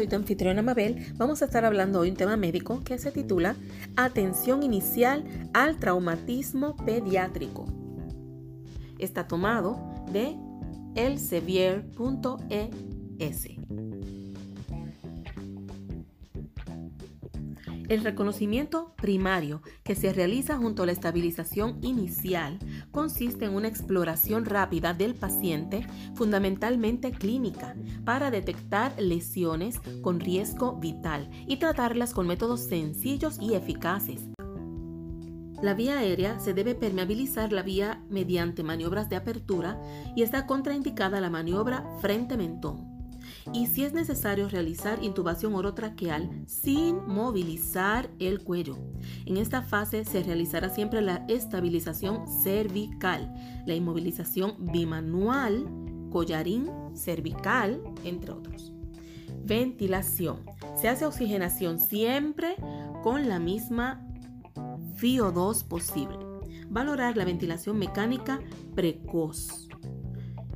Soy tu anfitriona Mabel. Vamos a estar hablando hoy un tema médico que se titula Atención inicial al traumatismo pediátrico. Está tomado de elsevier.es. El reconocimiento primario que se realiza junto a la estabilización inicial consiste en una exploración rápida del paciente, fundamentalmente clínica, para detectar lesiones con riesgo vital y tratarlas con métodos sencillos y eficaces. La vía aérea se debe permeabilizar la vía mediante maniobras de apertura y está contraindicada la maniobra frente-mentón y si es necesario realizar intubación orotraqueal sin movilizar el cuello. En esta fase se realizará siempre la estabilización cervical, la inmovilización bimanual, collarín cervical, entre otros. Ventilación. Se hace oxigenación siempre con la misma FIO2 posible. Valorar la ventilación mecánica precoz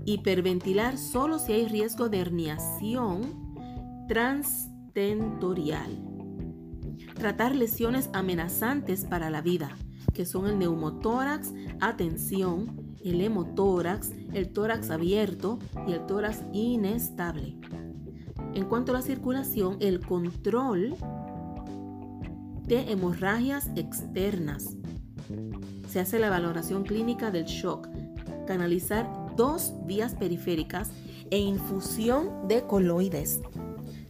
Hiperventilar solo si hay riesgo de herniación transtentorial. Tratar lesiones amenazantes para la vida, que son el neumotórax, atención, el hemotórax, el tórax abierto y el tórax inestable. En cuanto a la circulación, el control de hemorragias externas. Se hace la valoración clínica del shock, canalizar dos vías periféricas e infusión de coloides.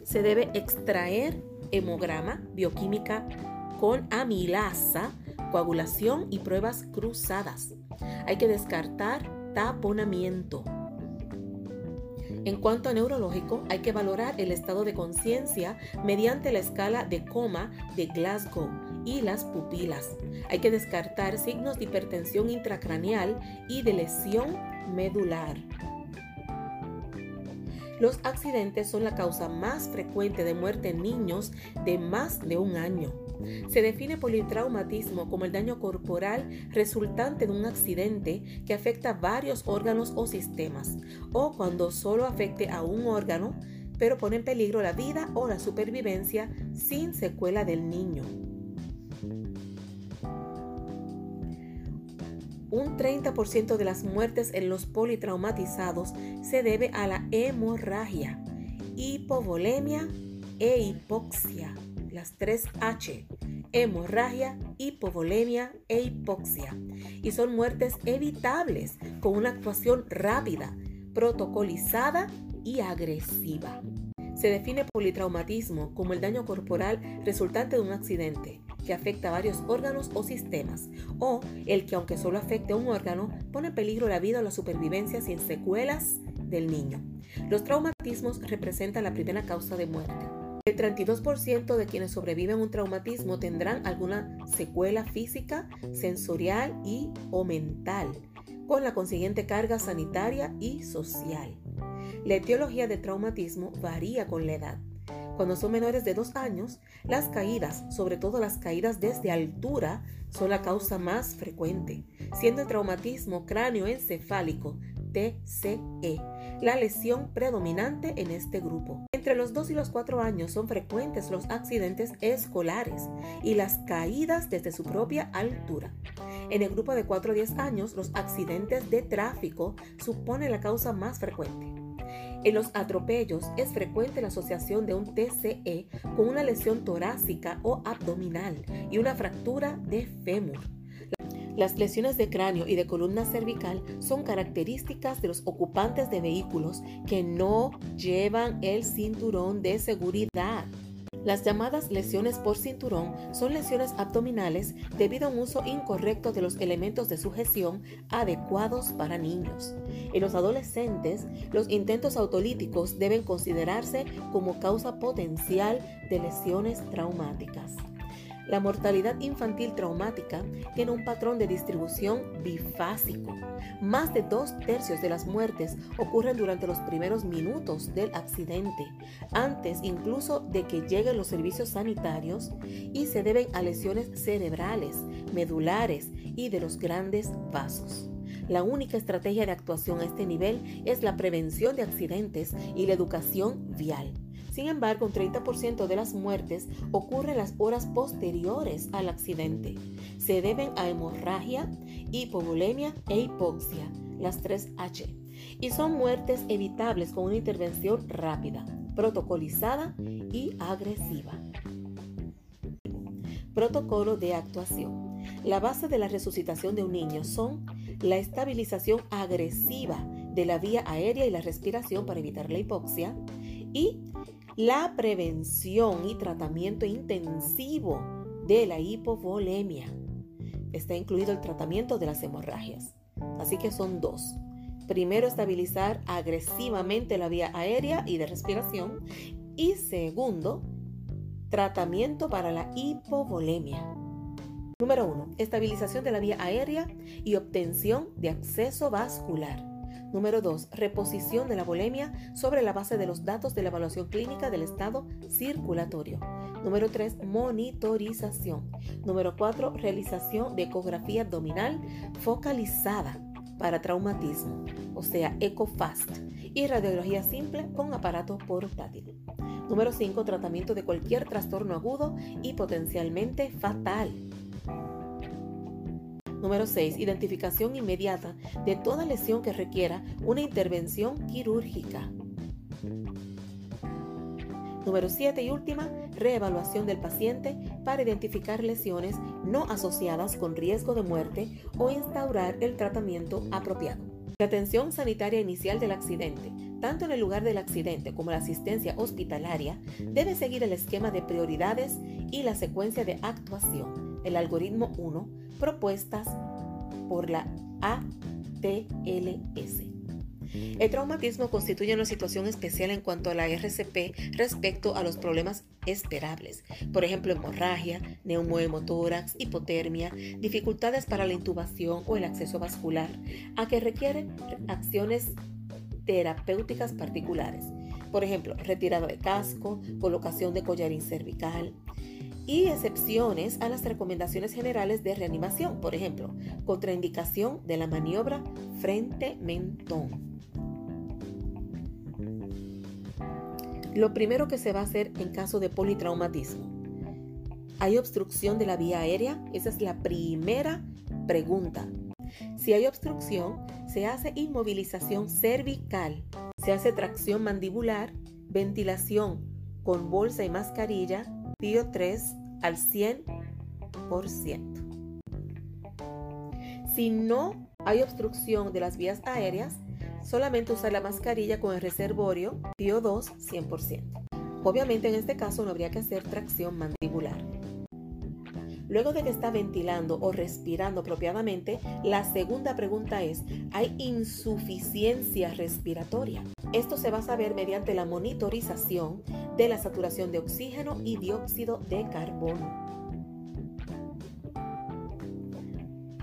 Se debe extraer hemograma, bioquímica con amilasa, coagulación y pruebas cruzadas. Hay que descartar taponamiento. En cuanto a neurológico, hay que valorar el estado de conciencia mediante la escala de coma de Glasgow y las pupilas. Hay que descartar signos de hipertensión intracraneal y de lesión medular. Los accidentes son la causa más frecuente de muerte en niños de más de un año. Se define politraumatismo como el daño corporal resultante de un accidente que afecta varios órganos o sistemas, o cuando solo afecte a un órgano, pero pone en peligro la vida o la supervivencia sin secuela del niño. Un 30% de las muertes en los politraumatizados se debe a la hemorragia, hipovolemia e hipoxia. Las tres H, hemorragia, hipovolemia e hipoxia. Y son muertes evitables con una actuación rápida, protocolizada y agresiva. Se define politraumatismo como el daño corporal resultante de un accidente que afecta a varios órganos o sistemas, o el que aunque solo afecte a un órgano, pone en peligro la vida o la supervivencia sin secuelas del niño. Los traumatismos representan la primera causa de muerte. El 32% de quienes sobreviven un traumatismo tendrán alguna secuela física, sensorial y o mental, con la consiguiente carga sanitaria y social. La etiología de traumatismo varía con la edad. Cuando son menores de dos años, las caídas, sobre todo las caídas desde altura, son la causa más frecuente, siendo el traumatismo cráneoencefálico, TCE, la lesión predominante en este grupo. Entre los 2 y los 4 años son frecuentes los accidentes escolares y las caídas desde su propia altura. En el grupo de 4 a 10 años, los accidentes de tráfico suponen la causa más frecuente. En los atropellos es frecuente la asociación de un TCE con una lesión torácica o abdominal y una fractura de fémur. Las lesiones de cráneo y de columna cervical son características de los ocupantes de vehículos que no llevan el cinturón de seguridad. Las llamadas lesiones por cinturón son lesiones abdominales debido a un uso incorrecto de los elementos de sujeción adecuados para niños. En los adolescentes, los intentos autolíticos deben considerarse como causa potencial de lesiones traumáticas. La mortalidad infantil traumática tiene un patrón de distribución bifásico. Más de dos tercios de las muertes ocurren durante los primeros minutos del accidente, antes incluso de que lleguen los servicios sanitarios, y se deben a lesiones cerebrales, medulares y de los grandes vasos. La única estrategia de actuación a este nivel es la prevención de accidentes y la educación vial. Sin embargo, un 30% de las muertes ocurre en las horas posteriores al accidente. Se deben a hemorragia, hipovolemia e hipoxia, las 3 H, y son muertes evitables con una intervención rápida, protocolizada y agresiva. Protocolo de actuación. La base de la resucitación de un niño son la estabilización agresiva de la vía aérea y la respiración para evitar la hipoxia y la prevención y tratamiento intensivo de la hipovolemia. Está incluido el tratamiento de las hemorragias. Así que son dos. Primero, estabilizar agresivamente la vía aérea y de respiración. Y segundo, tratamiento para la hipovolemia. Número 1. Estabilización de la vía aérea y obtención de acceso vascular. Número 2. Reposición de la volemia sobre la base de los datos de la evaluación clínica del estado circulatorio. Número 3. Monitorización. Número 4. Realización de ecografía abdominal focalizada para traumatismo, o sea, ECOFAST, y radiología simple con aparato portátil. Número 5. Tratamiento de cualquier trastorno agudo y potencialmente fatal. Número 6. Identificación inmediata de toda lesión que requiera una intervención quirúrgica. Número 7 y última, reevaluación del paciente para identificar lesiones no asociadas con riesgo de muerte o instaurar el tratamiento apropiado. La atención sanitaria inicial del accidente, tanto en el lugar del accidente como la asistencia hospitalaria, debe seguir el esquema de prioridades y la secuencia de actuación, el algoritmo 1, propuestas por la ATLS. El traumatismo constituye una situación especial en cuanto a la RCP respecto a los problemas esperables, por ejemplo, hemorragia, neumohemotórax, hipotermia, dificultades para la intubación o el acceso vascular, a que requieren acciones terapéuticas particulares, por ejemplo, retirada de casco, colocación de collarín cervical, y excepciones a las recomendaciones generales de reanimación, por ejemplo, contraindicación de la maniobra frente-mentón. Lo primero que se va a hacer en caso de politraumatismo. ¿Hay obstrucción de la vía aérea? Esa es la primera pregunta. Si hay obstrucción, se hace inmovilización cervical, se hace tracción mandibular, ventilación con bolsa y mascarilla, 3 al 100%. Si no hay obstrucción de las vías aéreas, solamente usar la mascarilla con el reservorio PIO 2 100%. Obviamente en este caso no habría que hacer tracción mandibular. Luego de que está ventilando o respirando apropiadamente, la segunda pregunta es, ¿hay insuficiencia respiratoria? Esto se va a saber mediante la monitorización de la saturación de oxígeno y dióxido de carbono.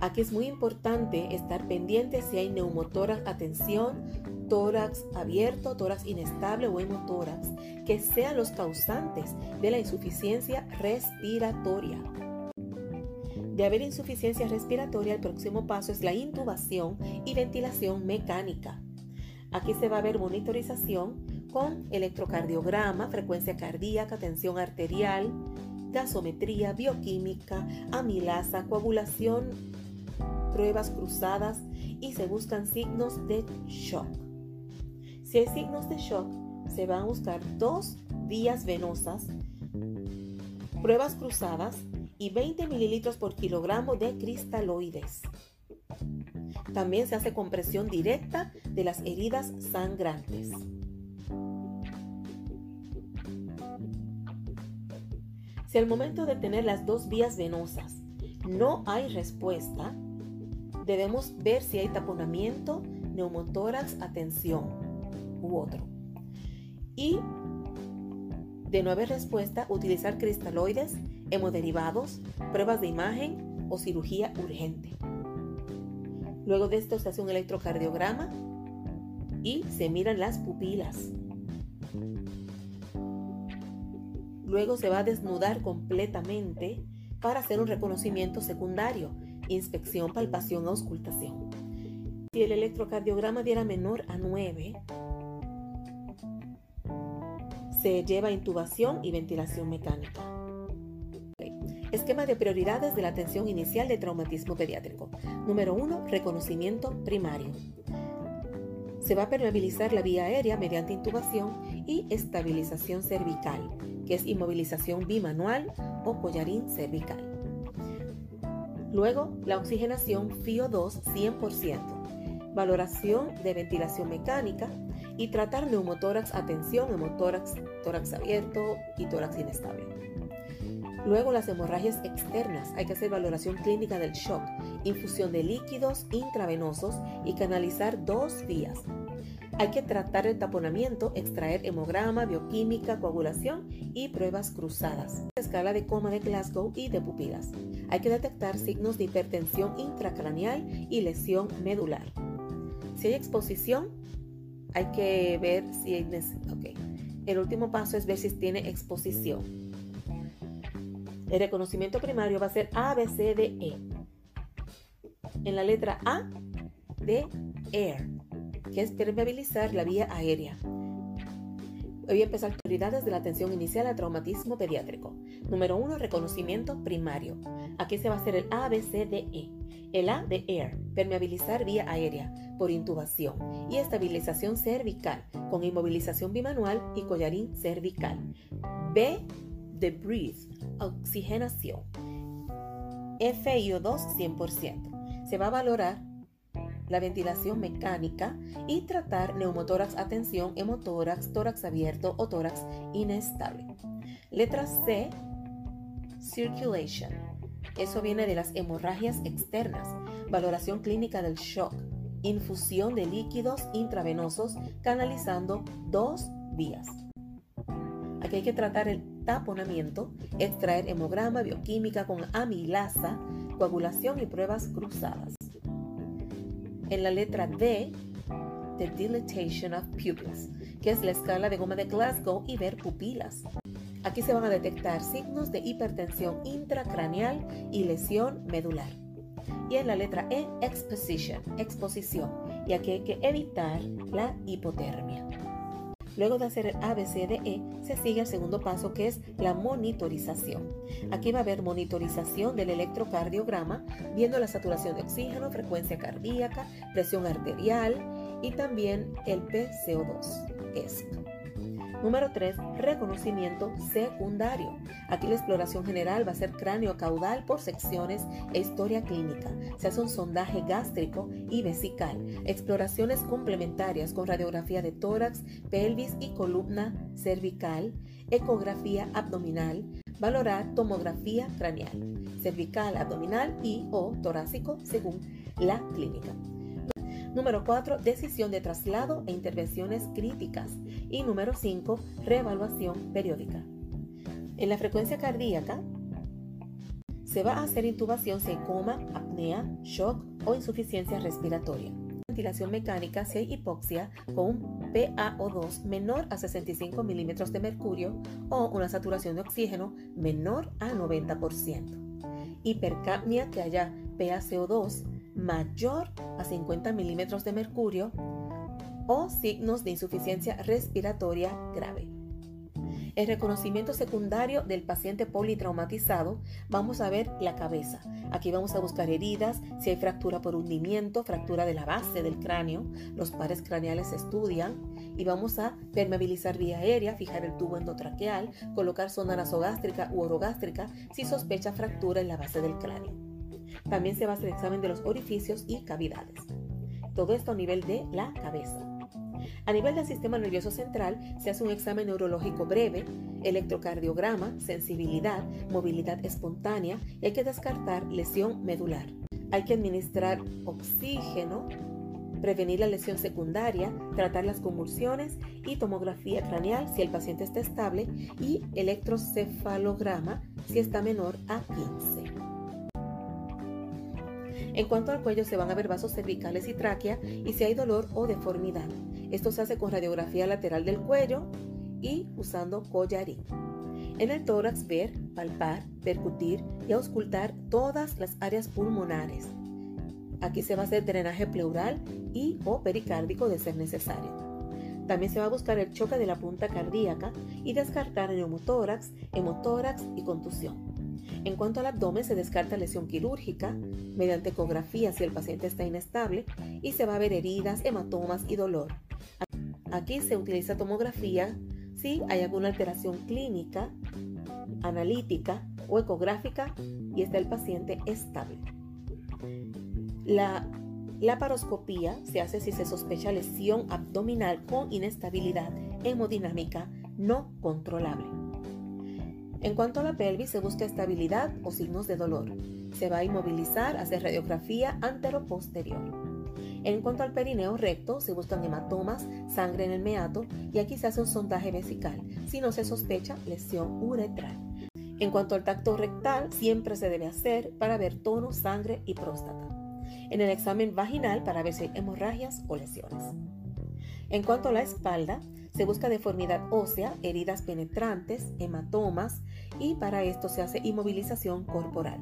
Aquí es muy importante estar pendiente si hay neumotórax, atención, tórax abierto, tórax inestable o hemotórax, que sean los causantes de la insuficiencia respiratoria. De haber insuficiencia respiratoria, el próximo paso es la intubación y ventilación mecánica. Aquí se va a ver monitorización con electrocardiograma, frecuencia cardíaca, tensión arterial, gasometría, bioquímica, amilasa, coagulación, pruebas cruzadas y se buscan signos de shock. Si hay signos de shock, se van a buscar dos vías venosas, pruebas cruzadas y 20 mililitros por kilogramo de cristaloides. También se hace compresión directa de las heridas sangrantes. Si al momento de tener las dos vías venosas no hay respuesta, debemos ver si hay taponamiento, neumotórax, atención u otro. Y de no haber respuesta, utilizar cristaloides hemoderivados, pruebas de imagen o cirugía urgente. Luego de esto se hace un electrocardiograma y se miran las pupilas. Luego se va a desnudar completamente para hacer un reconocimiento secundario, inspección, palpación, auscultación. Si el electrocardiograma diera menor a 9, se lleva intubación y ventilación mecánica. Esquema de prioridades de la atención inicial de traumatismo pediátrico. Número 1. Reconocimiento primario. Se va a permeabilizar la vía aérea mediante intubación y estabilización cervical, que es inmovilización bimanual o collarín cervical. Luego, la oxigenación FIO2 100%, valoración de ventilación mecánica y tratar neumotórax, atención, hemotórax, tórax abierto y tórax inestable. Luego las hemorragias externas, hay que hacer valoración clínica del shock, infusión de líquidos intravenosos y canalizar dos vías. Hay que tratar el taponamiento, extraer hemograma, bioquímica, coagulación y pruebas cruzadas. Escala de coma de Glasgow y de pupilas. Hay que detectar signos de hipertensión intracraneal y lesión medular. Si hay exposición, hay que ver si hay... Okay. El último paso es ver si tiene exposición. El reconocimiento primario va a ser A, B, C, D, E. En la letra A de Air, que es permeabilizar la vía aérea. Voy a empezar prioridades de la atención inicial al traumatismo pediátrico. Número 1, reconocimiento primario. Aquí se va a hacer el A, B, C, D, E. El A de Air, permeabilizar vía aérea por intubación y estabilización cervical con inmovilización bimanual y collarín cervical. B de Breathe, oxigenación. FiO2 100%. Se va a valorar la ventilación mecánica y tratar neumotórax atención, hemotórax, tórax abierto o tórax inestable. Letra C, circulation. Eso viene de las hemorragias externas, valoración clínica del shock, infusión de líquidos intravenosos canalizando dos vías. Aquí hay que tratar el taponamiento, extraer hemograma, bioquímica con amilasa, coagulación y pruebas cruzadas. En la letra D, the dilatation of pupils, que es la escala de goma de Glasgow y ver pupilas. Aquí se van a detectar signos de hipertensión intracraneal y lesión medular. Y en la letra E, exposition, exposición. Y aquí hay que evitar la hipotermia. Luego de hacer el ABCDE, se sigue el segundo paso que es la monitorización. Aquí va a haber monitorización del electrocardiograma, viendo la saturación de oxígeno, frecuencia cardíaca, presión arterial y también el PCO2, ESC. Número 3. Reconocimiento secundario. Aquí la exploración general va a ser cráneo caudal por secciones e historia clínica. Se hace un sondaje gástrico y vesical. Exploraciones complementarias con radiografía de tórax, pelvis y columna cervical, ecografía abdominal, valorar tomografía craneal, cervical, abdominal y o torácico según la clínica. Número 4, decisión de traslado e intervenciones críticas. Y número 5, reevaluación periódica. En la frecuencia cardíaca, se va a hacer intubación si hay coma, apnea, shock o insuficiencia respiratoria. Ventilación mecánica si hay hipoxia con un PaO2 menor a 65 milímetros de mercurio o una saturación de oxígeno menor a 90%. Hipercapnia que haya PaCO2 mayor a 50 milímetros de mercurio o signos de insuficiencia respiratoria grave. El reconocimiento secundario del paciente politraumatizado, vamos a ver la cabeza. Aquí vamos a buscar heridas, si hay fractura por hundimiento, fractura de la base del cráneo, los pares craneales se estudian y vamos a permeabilizar vía aérea, fijar el tubo endotraqueal, colocar sonda nasogástrica u orogástrica si sospecha fractura en la base del cráneo. También se va a hacer examen de los orificios y cavidades. Todo esto a nivel de la cabeza. A nivel del sistema nervioso central se hace un examen neurológico breve, electrocardiograma, sensibilidad, movilidad espontánea hay que descartar lesión medular. Hay que administrar oxígeno prevenir la lesión secundaria, tratar las convulsiones y tomografía craneal si el paciente está estable y electrocefalograma si está menor a 15. En cuanto al cuello se van a ver vasos cervicales y tráquea y si hay dolor o deformidad. Esto se hace con radiografía lateral del cuello y usando collarín. En el tórax ver, palpar, percutir y auscultar todas las áreas pulmonares. Aquí se va a hacer drenaje pleural y o pericárdico de ser necesario. También se va a buscar el choque de la punta cardíaca y descartar neumotórax, hemotórax y contusión. En cuanto al abdomen, se descarta lesión quirúrgica mediante ecografía si el paciente está inestable y se va a ver heridas, hematomas y dolor. Aquí se utiliza tomografía si hay alguna alteración clínica, analítica o ecográfica y está el paciente estable. La laparoscopía se hace si se sospecha lesión abdominal con inestabilidad hemodinámica no controlable. En cuanto a la pelvis, se busca estabilidad o signos de dolor. Se va a inmovilizar, hacer radiografía antero-posterior. En cuanto al perineo recto, se buscan hematomas, sangre en el meato y aquí se hace un sondaje vesical si no se sospecha lesión uretral. En cuanto al tacto rectal, siempre se debe hacer para ver tono, sangre y próstata. En el examen vaginal para ver si hay hemorragias o lesiones. En cuanto a la espalda, se busca deformidad ósea, heridas penetrantes, hematomas y para esto se hace inmovilización corporal.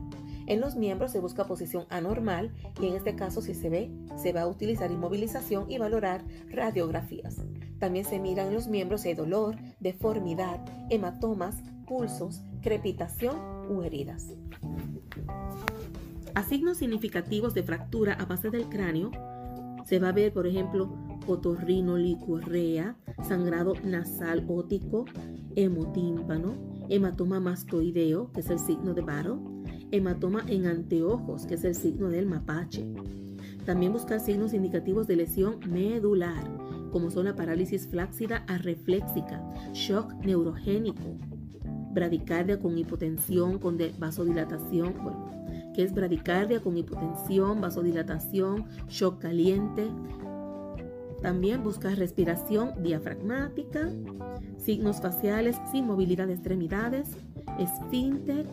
En los miembros se busca posición anormal y en este caso si se ve, se va a utilizar inmovilización y valorar radiografías. También se miran en los miembros si hay dolor, deformidad, hematomas, pulsos, crepitación u heridas. A signos significativos de fractura a base del cráneo se va a ver, por ejemplo, otorrinolicorrea, sangrado nasal ótico, hemotímpano, hematoma mastoideo, que es el signo de Barrow, hematoma en anteojos, que es el signo del mapache. También buscar signos indicativos de lesión medular, como son la parálisis flácida arrefléxica, shock neurogénico, bradicardia con hipotensión, con vasodilatación, bueno, que es bradicardia con hipotensión, vasodilatación, shock caliente. También buscar respiración diafragmática, signos faciales sin movilidad de extremidades, esfínter,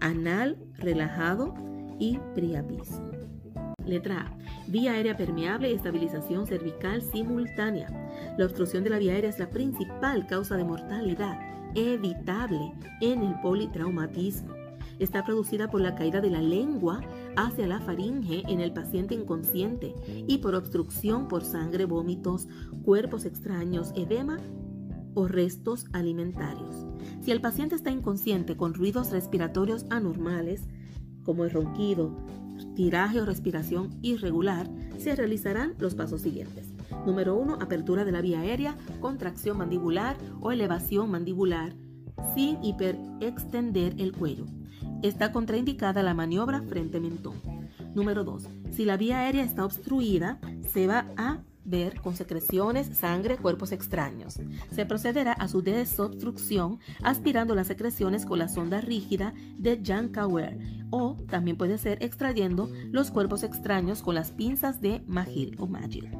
anal relajado y priapismo. Letra A. Vía aérea permeable y estabilización cervical simultánea. La obstrucción de la vía aérea es la principal causa de mortalidad evitable en el politraumatismo. Está producida por la caída de la lengua hacia la faringe en el paciente inconsciente y por obstrucción por sangre, vómitos, cuerpos extraños, edema o restos alimentarios. Si el paciente está inconsciente con ruidos respiratorios anormales, como el ronquido, tiraje o respiración irregular, se realizarán los pasos siguientes. Número 1. Apertura de la vía aérea, contracción mandibular o elevación mandibular sin hiperextender el cuello. Está contraindicada la maniobra frente mentón. Número 2. Si la vía aérea está obstruida, se va a ver con secreciones, sangre, cuerpos extraños. Se procederá a su desobstrucción aspirando las secreciones con la sonda rígida de Jan Kauer o también puede ser extrayendo los cuerpos extraños con las pinzas de Magil o Magil.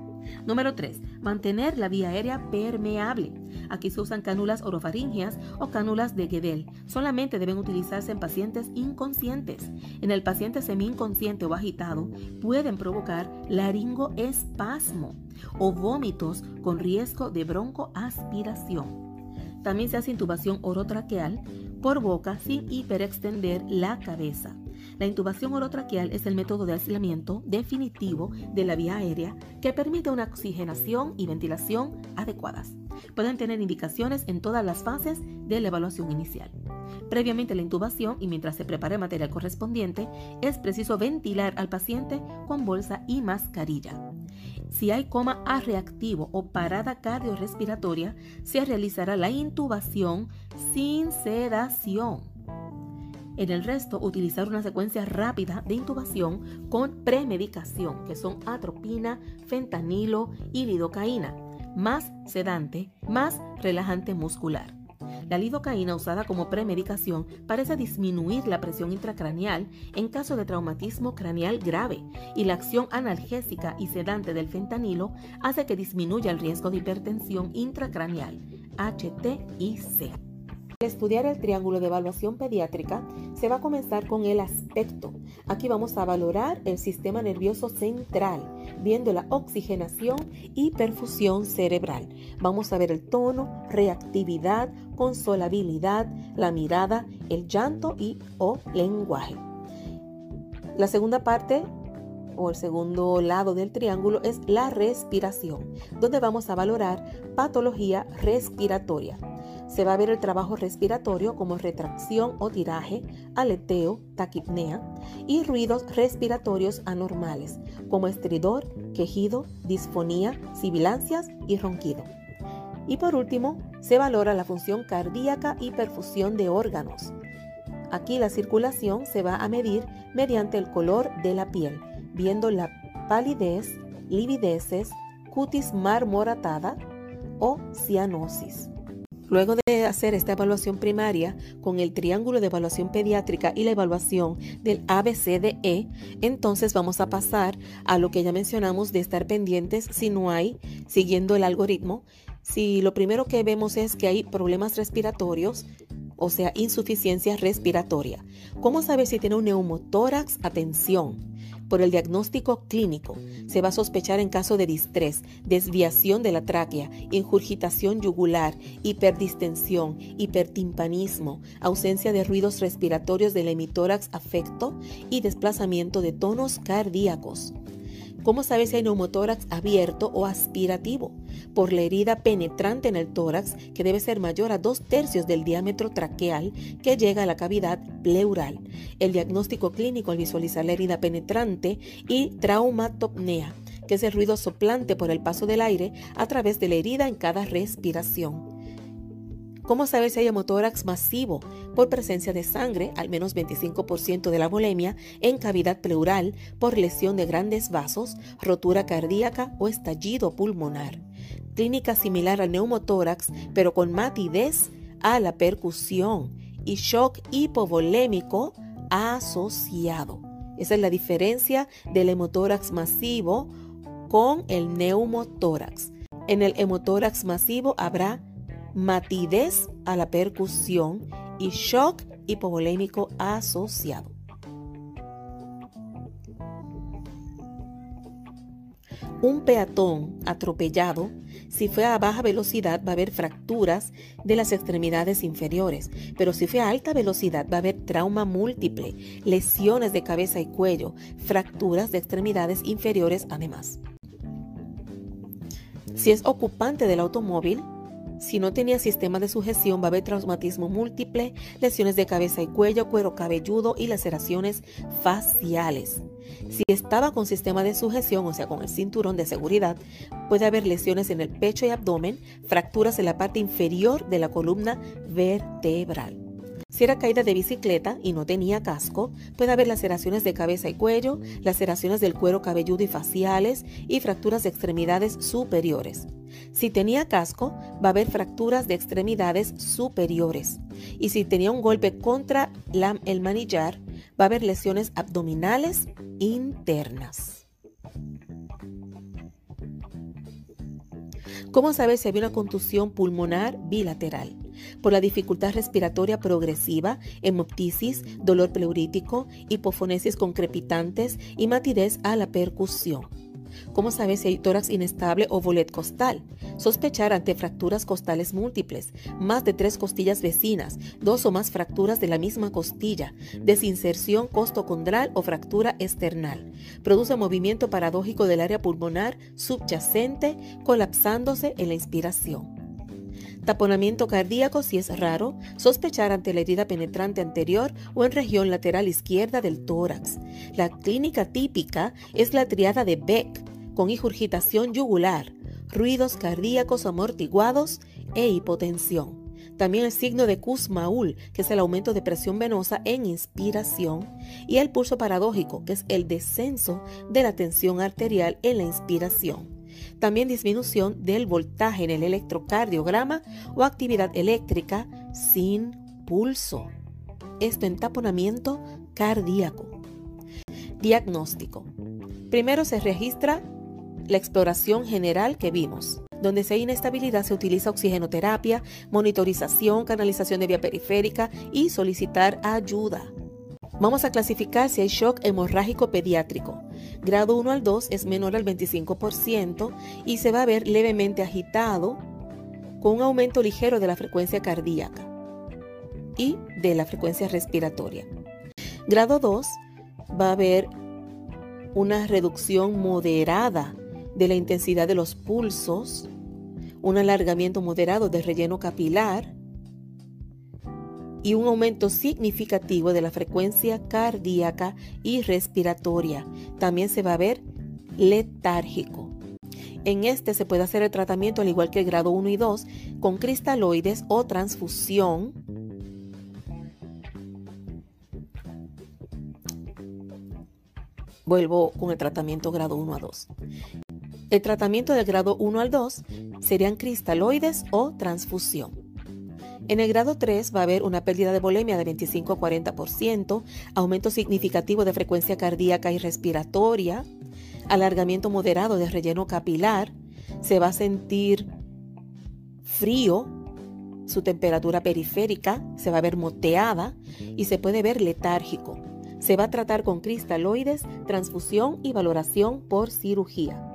Número 3. Mantener la vía aérea permeable. Aquí se usan cánulas orofaringeas o cánulas de Guedel. Solamente deben utilizarse en pacientes inconscientes. En el paciente semi-inconsciente o agitado pueden provocar laringoespasmo o vómitos con riesgo de broncoaspiración. También se hace intubación orotraqueal por boca sin hiperextender la cabeza. La intubación orotraqueal es el método de aislamiento definitivo de la vía aérea que permite una oxigenación y ventilación adecuadas. Pueden tener indicaciones en todas las fases de la evaluación inicial. Previamente a la intubación y mientras se prepara el material correspondiente, es preciso ventilar al paciente con bolsa y mascarilla. Si hay coma A reactivo o parada cardiorrespiratoria, se realizará la intubación sin sedación. En el resto, utilizar una secuencia rápida de intubación con premedicación, que son atropina, fentanilo y lidocaína, más sedante, más relajante muscular. La lidocaína usada como premedicación parece disminuir la presión intracraneal en caso de traumatismo craneal grave y la acción analgésica y sedante del fentanilo hace que disminuya el riesgo de hipertensión intracraneal, HT y C. Al estudiar el triángulo de evaluación pediátrica, se va a comenzar con el aspecto. Aquí vamos a valorar el sistema nervioso central, viendo la oxigenación y perfusión cerebral. Vamos a ver el tono, reactividad, consolabilidad, la mirada, el llanto y o lenguaje. La segunda parte o el segundo lado del triángulo es la respiración, donde vamos a valorar patología respiratoria. Se va a ver el trabajo respiratorio como retracción o tiraje, aleteo, taquipnea y ruidos respiratorios anormales como estridor, quejido, disfonía, sibilancias y ronquido. Y por último, se valora la función cardíaca y perfusión de órganos. Aquí la circulación se va a medir mediante el color de la piel, viendo la palidez, livideces, cutis marmoratada o cianosis. Luego de hacer esta evaluación primaria con el triángulo de evaluación pediátrica y la evaluación del ABCDE, entonces vamos a pasar a lo que ya mencionamos de estar pendientes si no hay, siguiendo el algoritmo. Si lo primero que vemos es que hay problemas respiratorios, o sea, insuficiencia respiratoria. ¿Cómo saber si tiene un neumotórax? Atención por el diagnóstico clínico. Se va a sospechar en caso de distrés, desviación de la tráquea, ingurgitación yugular, hiperdistensión, hipertimpanismo, ausencia de ruidos respiratorios del hemitórax afecto y desplazamiento de tonos cardíacos. ¿Cómo sabe si hay neumotórax abierto o aspirativo? Por la herida penetrante en el tórax, que debe ser mayor a dos tercios del diámetro traqueal que llega a la cavidad pleural. El diagnóstico clínico al visualizar la herida penetrante y traumatopnea, que es el ruido soplante por el paso del aire a través de la herida en cada respiración. ¿Cómo saber si hay hemotórax masivo? Por presencia de sangre, al menos 25% de la bolemia, en cavidad pleural, por lesión de grandes vasos, rotura cardíaca o estallido pulmonar. Clínica similar al neumotórax, pero con matidez a la percusión y shock hipovolémico asociado. Esa es la diferencia del hemotórax masivo con el neumotórax. En el hemotórax masivo habrá matidez a la percusión y shock hipovolémico asociado. Un peatón atropellado, si fue a baja velocidad va a haber fracturas de las extremidades inferiores, pero si fue a alta velocidad va a haber trauma múltiple, lesiones de cabeza y cuello, fracturas de extremidades inferiores además. Si es ocupante del automóvil, si no tenía sistema de sujeción, va a haber traumatismo múltiple, lesiones de cabeza y cuello, cuero cabelludo y laceraciones faciales. Si estaba con sistema de sujeción, o sea, con el cinturón de seguridad, puede haber lesiones en el pecho y abdomen, fracturas en la parte inferior de la columna vertebral. Si era caída de bicicleta y no tenía casco, puede haber laceraciones de cabeza y cuello, laceraciones del cuero cabelludo y faciales y fracturas de extremidades superiores. Si tenía casco, va a haber fracturas de extremidades superiores. Y si tenía un golpe contra el manillar, va a haber lesiones abdominales internas. ¿Cómo saber si había una contusión pulmonar bilateral? Por la dificultad respiratoria progresiva, hemoptisis, dolor pleurítico, hipofonesis con crepitantes y matidez a la percusión. ¿Cómo sabe si hay tórax inestable o bolet costal? Sospechar ante fracturas costales múltiples, más de tres costillas vecinas, dos o más fracturas de la misma costilla, desinserción costocondral o fractura esternal. Produce movimiento paradójico del área pulmonar subyacente, colapsándose en la inspiración. Taponamiento cardíaco si es raro, sospechar ante la herida penetrante anterior o en región lateral izquierda del tórax. La clínica típica es la triada de Beck, con ingurgitación yugular, ruidos cardíacos amortiguados e hipotensión. También el signo de Kussmaul, que es el aumento de presión venosa en inspiración, y el pulso paradójico, que es el descenso de la tensión arterial en la inspiración. También disminución del voltaje en el electrocardiograma o actividad eléctrica sin pulso. Esto en taponamiento cardíaco. Diagnóstico. Primero se registra la exploración general que vimos. Donde se hay inestabilidad se utiliza oxigenoterapia, monitorización, canalización de vía periférica y solicitar ayuda. Vamos a clasificar si hay shock hemorrágico pediátrico. Grado 1 al 2 es menor al 25% y se va a ver levemente agitado con un aumento ligero de la frecuencia cardíaca y de la frecuencia respiratoria. Grado 2 va a haber una reducción moderada de la intensidad de los pulsos, un alargamiento moderado del relleno capilar y un aumento significativo de la frecuencia cardíaca y respiratoria. También se va a ver letárgico. En este se puede hacer el tratamiento al igual que el grado 1 y 2 con cristaloides o transfusión. Vuelvo con el tratamiento grado 1 a 2. El tratamiento del grado 1 al 2 serían cristaloides o transfusión. En el grado 3 va a haber una pérdida de volemia de 25 a 40%, aumento significativo de frecuencia cardíaca y respiratoria, alargamiento moderado de relleno capilar, se va a sentir frío, su temperatura periférica se va a ver moteada y se puede ver letárgico. Se va a tratar con cristaloides, transfusión y valoración por cirugía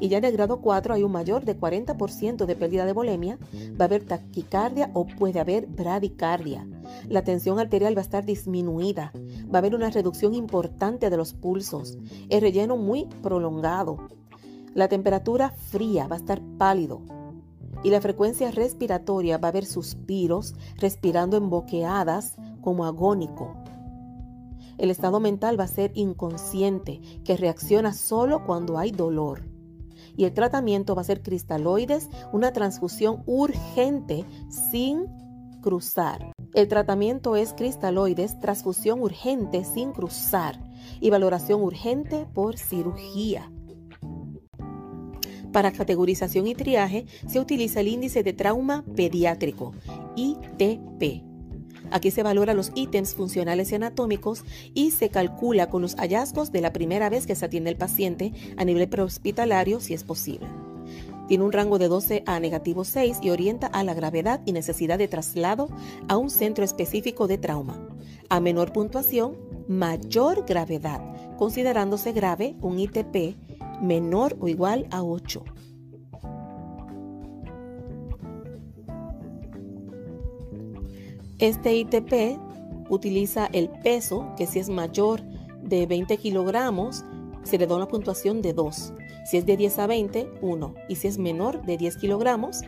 y ya en el grado 4 hay un mayor de 40% de pérdida de volemia, va a haber taquicardia o puede haber bradicardia. La tensión arterial va a estar disminuida, va a haber una reducción importante de los pulsos, el relleno muy prolongado, la temperatura fría va a estar pálido y la frecuencia respiratoria va a haber suspiros, respirando en boqueadas como agónico. El estado mental va a ser inconsciente, que reacciona solo cuando hay dolor y el tratamiento va a ser cristaloides, una transfusión urgente sin cruzar. El tratamiento es cristaloides, transfusión urgente sin cruzar y valoración urgente por cirugía. Para categorización y triaje se utiliza el índice de trauma pediátrico, ITP Aquí se valora los ítems funcionales y anatómicos y se calcula con los hallazgos de la primera vez que se atiende el paciente a nivel prehospitalario si es posible. Tiene un rango de 12 a negativo 6 y orienta a la gravedad y necesidad de traslado a un centro específico de trauma. A menor puntuación, mayor gravedad, considerándose grave un ITP menor o igual a 8. Este ITP utiliza el peso, que si es mayor de 20 kilogramos, se le da una puntuación de 2. Si es de 10 a 20, 1. Y si es menor de 10 kilogramos,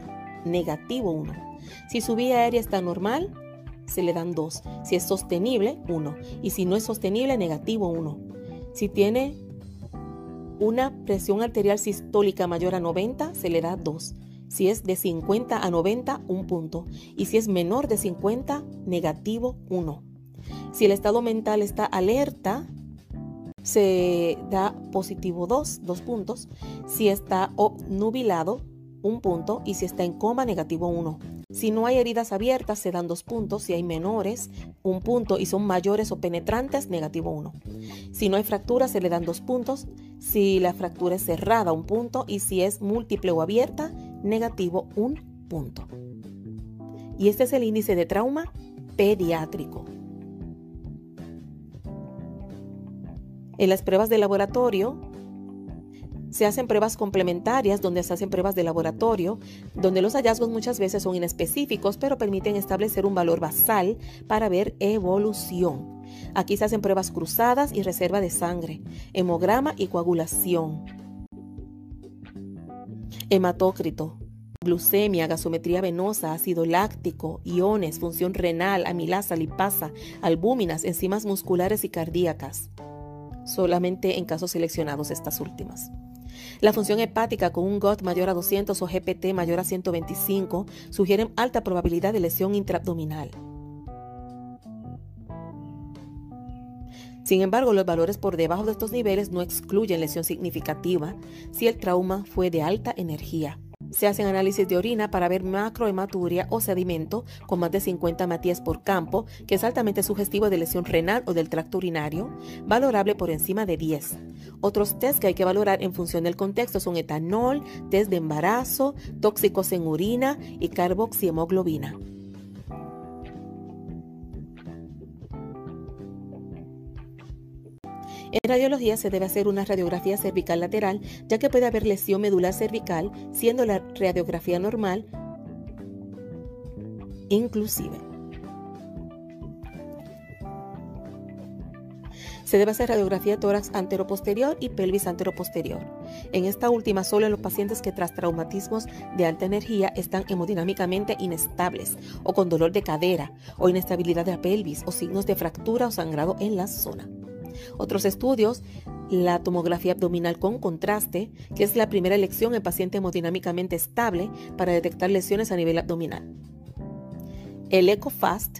negativo 1. Si su vía aérea está normal, se le dan 2. Si es sostenible, 1. Y si no es sostenible, negativo 1. Si tiene una presión arterial sistólica mayor a 90, se le da 2. Si es de 50 a 90, un punto. Y si es menor de 50, negativo 1. Si el estado mental está alerta, se da positivo 2, 2 puntos. Si está obnubilado, un punto. Y si está en coma, negativo 1. Si no hay heridas abiertas, se dan dos puntos. Si hay menores, un punto. Y son mayores o penetrantes, negativo 1. Si no hay fractura, se le dan dos puntos. Si la fractura es cerrada, un punto. Y si es múltiple o abierta, negativo un punto. Y este es el índice de trauma pediátrico. En las pruebas de laboratorio se hacen pruebas complementarias donde se hacen pruebas de laboratorio, donde los hallazgos muchas veces son inespecíficos, pero permiten establecer un valor basal para ver evolución. Aquí se hacen pruebas cruzadas y reserva de sangre, hemograma y coagulación hematócrito, glucemia, gasometría venosa, ácido láctico, iones, función renal, amilasa, lipasa, albúminas, enzimas musculares y cardíacas. Solamente en casos seleccionados estas últimas. La función hepática con un GOT mayor a 200 o GPT mayor a 125 sugieren alta probabilidad de lesión intraabdominal. Sin embargo, los valores por debajo de estos niveles no excluyen lesión significativa si el trauma fue de alta energía. Se hacen análisis de orina para ver macrohematuria o sedimento con más de 50 matías por campo, que es altamente sugestivo de lesión renal o del tracto urinario, valorable por encima de 10. Otros test que hay que valorar en función del contexto son etanol, test de embarazo, tóxicos en orina y carboxihemoglobina. En radiología se debe hacer una radiografía cervical lateral, ya que puede haber lesión medular cervical, siendo la radiografía normal inclusive. Se debe hacer radiografía tórax anteroposterior y pelvis anteroposterior. En esta última, solo en los pacientes que tras traumatismos de alta energía están hemodinámicamente inestables o con dolor de cadera o inestabilidad de la pelvis o signos de fractura o sangrado en la zona. Otros estudios, la tomografía abdominal con contraste, que es la primera elección en paciente hemodinámicamente estable para detectar lesiones a nivel abdominal. El ECOFAST,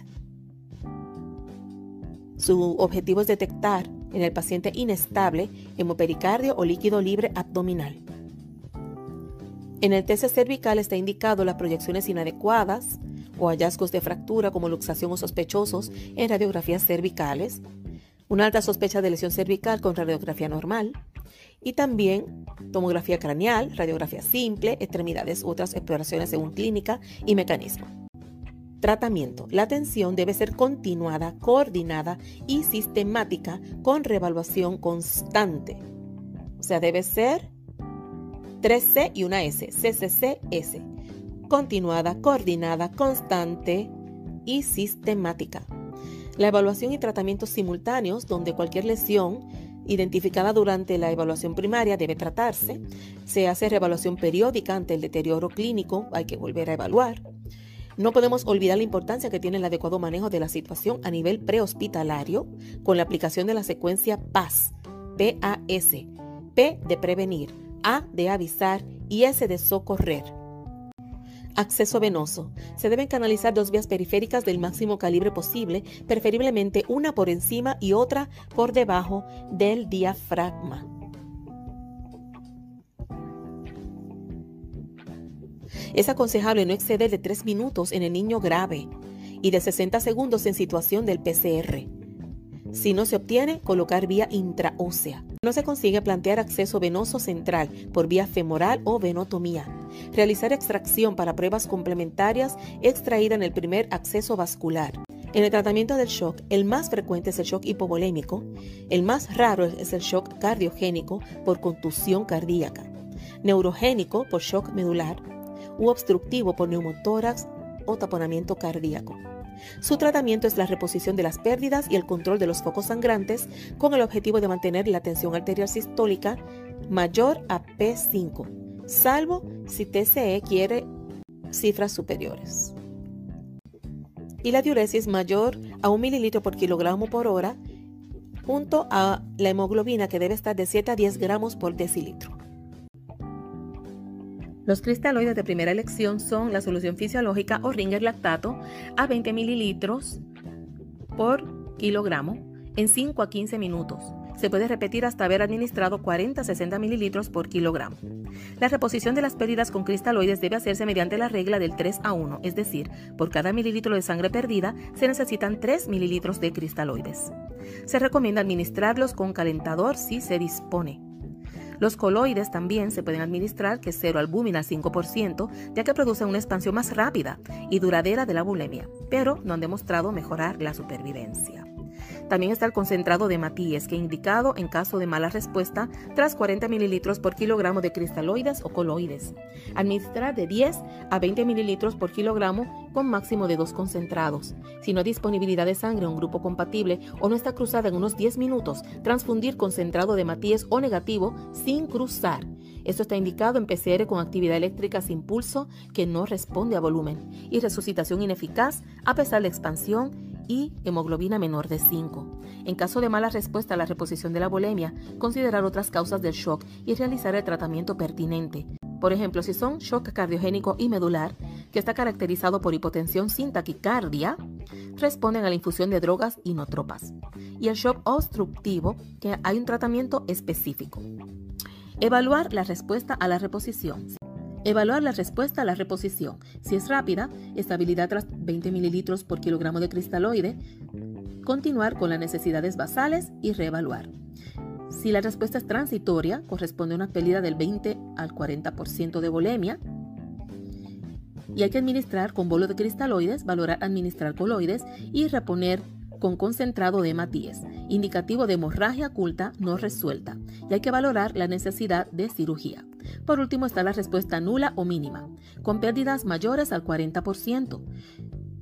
su objetivo es detectar en el paciente inestable hemopericardio o líquido libre abdominal. En el test cervical está indicado las proyecciones inadecuadas o hallazgos de fractura como luxación o sospechosos en radiografías cervicales, una alta sospecha de lesión cervical con radiografía normal y también tomografía craneal, radiografía simple, extremidades otras exploraciones según clínica y mecanismo. Tratamiento. La atención debe ser continuada, coordinada y sistemática con reevaluación constante. O sea, debe ser 3C y una S, CCCS. Continuada, coordinada, constante y sistemática. La evaluación y tratamientos simultáneos, donde cualquier lesión identificada durante la evaluación primaria debe tratarse. Se hace reevaluación periódica ante el deterioro clínico, hay que volver a evaluar. No podemos olvidar la importancia que tiene el adecuado manejo de la situación a nivel prehospitalario con la aplicación de la secuencia PAS, PAS, P de prevenir, A de avisar y S de socorrer. Acceso venoso. Se deben canalizar dos vías periféricas del máximo calibre posible, preferiblemente una por encima y otra por debajo del diafragma. Es aconsejable no exceder de 3 minutos en el niño grave y de 60 segundos en situación del PCR. Si no se obtiene, colocar vía intraósea. No se consigue plantear acceso venoso central por vía femoral o venotomía. Realizar extracción para pruebas complementarias extraída en el primer acceso vascular. En el tratamiento del shock, el más frecuente es el shock hipovolémico, el más raro es el shock cardiogénico por contusión cardíaca, neurogénico por shock medular u obstructivo por neumotórax o taponamiento cardíaco. Su tratamiento es la reposición de las pérdidas y el control de los focos sangrantes con el objetivo de mantener la tensión arterial sistólica mayor a P5, salvo si TCE quiere cifras superiores. Y la diuresis mayor a 1 mililitro por kilogramo por hora, junto a la hemoglobina que debe estar de 7 a 10 gramos por decilitro. Los cristaloides de primera elección son la solución fisiológica o ringer lactato a 20 mililitros por kilogramo en 5 a 15 minutos. Se puede repetir hasta haber administrado 40 a 60 mililitros por kilogramo. La reposición de las pérdidas con cristaloides debe hacerse mediante la regla del 3 a 1, es decir, por cada mililitro de sangre perdida se necesitan 3 mililitros de cristaloides. Se recomienda administrarlos con calentador si se dispone. Los coloides también se pueden administrar, que es cero albúmina al 5%, ya que producen una expansión más rápida y duradera de la bulimia, pero no han demostrado mejorar la supervivencia. También está el concentrado de Matíes, que indicado en caso de mala respuesta tras 40 mililitros por kilogramo de cristaloides o coloides. Administrar de 10 a 20 mililitros por kilogramo con máximo de dos concentrados. Si no hay disponibilidad de sangre en un grupo compatible o no está cruzada en unos 10 minutos, transfundir concentrado de Matíes o negativo sin cruzar. Esto está indicado en PCR con actividad eléctrica sin pulso que no responde a volumen y resucitación ineficaz a pesar de expansión y hemoglobina menor de 5. En caso de mala respuesta a la reposición de la bulimia, considerar otras causas del shock y realizar el tratamiento pertinente. Por ejemplo, si son shock cardiogénico y medular, que está caracterizado por hipotensión sin taquicardia, responden a la infusión de drogas inotropas. Y el shock obstructivo, que hay un tratamiento específico. Evaluar la respuesta a la reposición. Evaluar la respuesta a la reposición. Si es rápida, estabilidad tras 20 mililitros por kilogramo de cristaloide. Continuar con las necesidades basales y reevaluar. Si la respuesta es transitoria, corresponde a una pérdida del 20 al 40% de volemia. Y hay que administrar con bolo de cristaloides, valorar administrar coloides y reponer con concentrado de hematíes, indicativo de hemorragia oculta no resuelta. Y hay que valorar la necesidad de cirugía. Por último está la respuesta nula o mínima, con pérdidas mayores al 40%.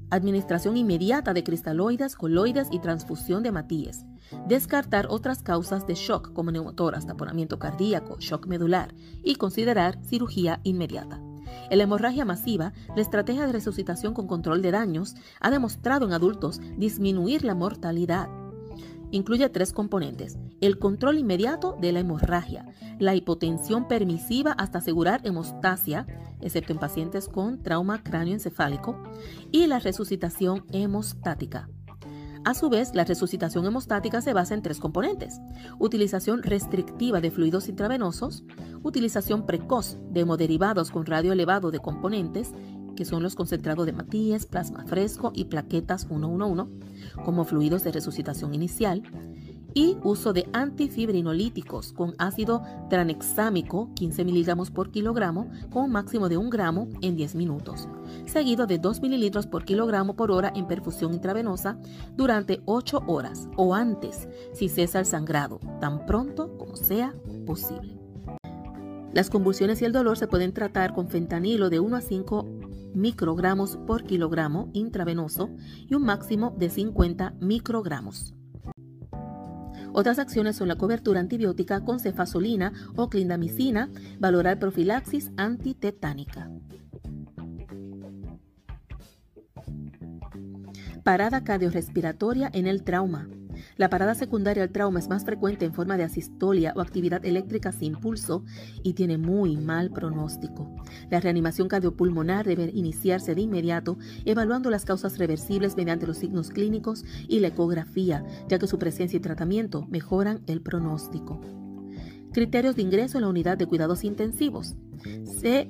Administración inmediata de cristaloides, coloides y transfusión de matíes. Descartar otras causas de shock como neumotoras, taponamiento cardíaco, shock medular y considerar cirugía inmediata. En la hemorragia masiva, la estrategia de resucitación con control de daños ha demostrado en adultos disminuir la mortalidad incluye tres componentes. El control inmediato de la hemorragia, la hipotensión permisiva hasta asegurar hemostasia, excepto en pacientes con trauma cráneoencefálico, y la resucitación hemostática. A su vez, la resucitación hemostática se basa en tres componentes. Utilización restrictiva de fluidos intravenosos, utilización precoz de hemoderivados con radio elevado de componentes que son los concentrados de matías, plasma fresco y plaquetas 111 como fluidos de resucitación inicial, y uso de antifibrinolíticos con ácido tranexámico 15 miligramos por kilogramo con un máximo de 1 gramo en 10 minutos, seguido de 2 mililitros por kilogramo por hora en perfusión intravenosa durante 8 horas o antes si cesa el sangrado, tan pronto como sea posible. Las convulsiones y el dolor se pueden tratar con fentanilo de 1 a 5 microgramos por kilogramo intravenoso y un máximo de 50 microgramos. Otras acciones son la cobertura antibiótica con cefasolina o clindamicina, valorar profilaxis antitetánica. Parada cardiorrespiratoria en el trauma. La parada secundaria al trauma es más frecuente en forma de asistolia o actividad eléctrica sin pulso y tiene muy mal pronóstico. La reanimación cardiopulmonar debe iniciarse de inmediato evaluando las causas reversibles mediante los signos clínicos y la ecografía, ya que su presencia y tratamiento mejoran el pronóstico. Criterios de ingreso en la unidad de cuidados intensivos. Se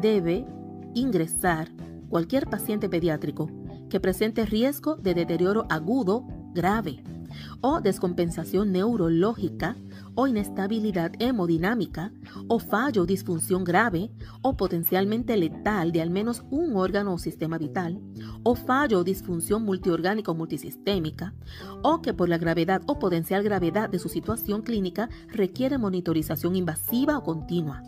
debe ingresar cualquier paciente pediátrico que presente riesgo de deterioro agudo grave o descompensación neurológica o inestabilidad hemodinámica o fallo o disfunción grave o potencialmente letal de al menos un órgano o sistema vital o fallo o disfunción multiorgánica o multisistémica o que por la gravedad o potencial gravedad de su situación clínica requiere monitorización invasiva o continua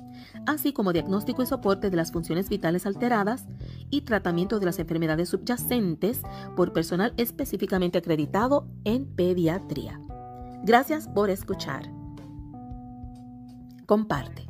así como diagnóstico y soporte de las funciones vitales alteradas y tratamiento de las enfermedades subyacentes por personal específicamente acreditado en pediatría. Gracias por escuchar. Comparte.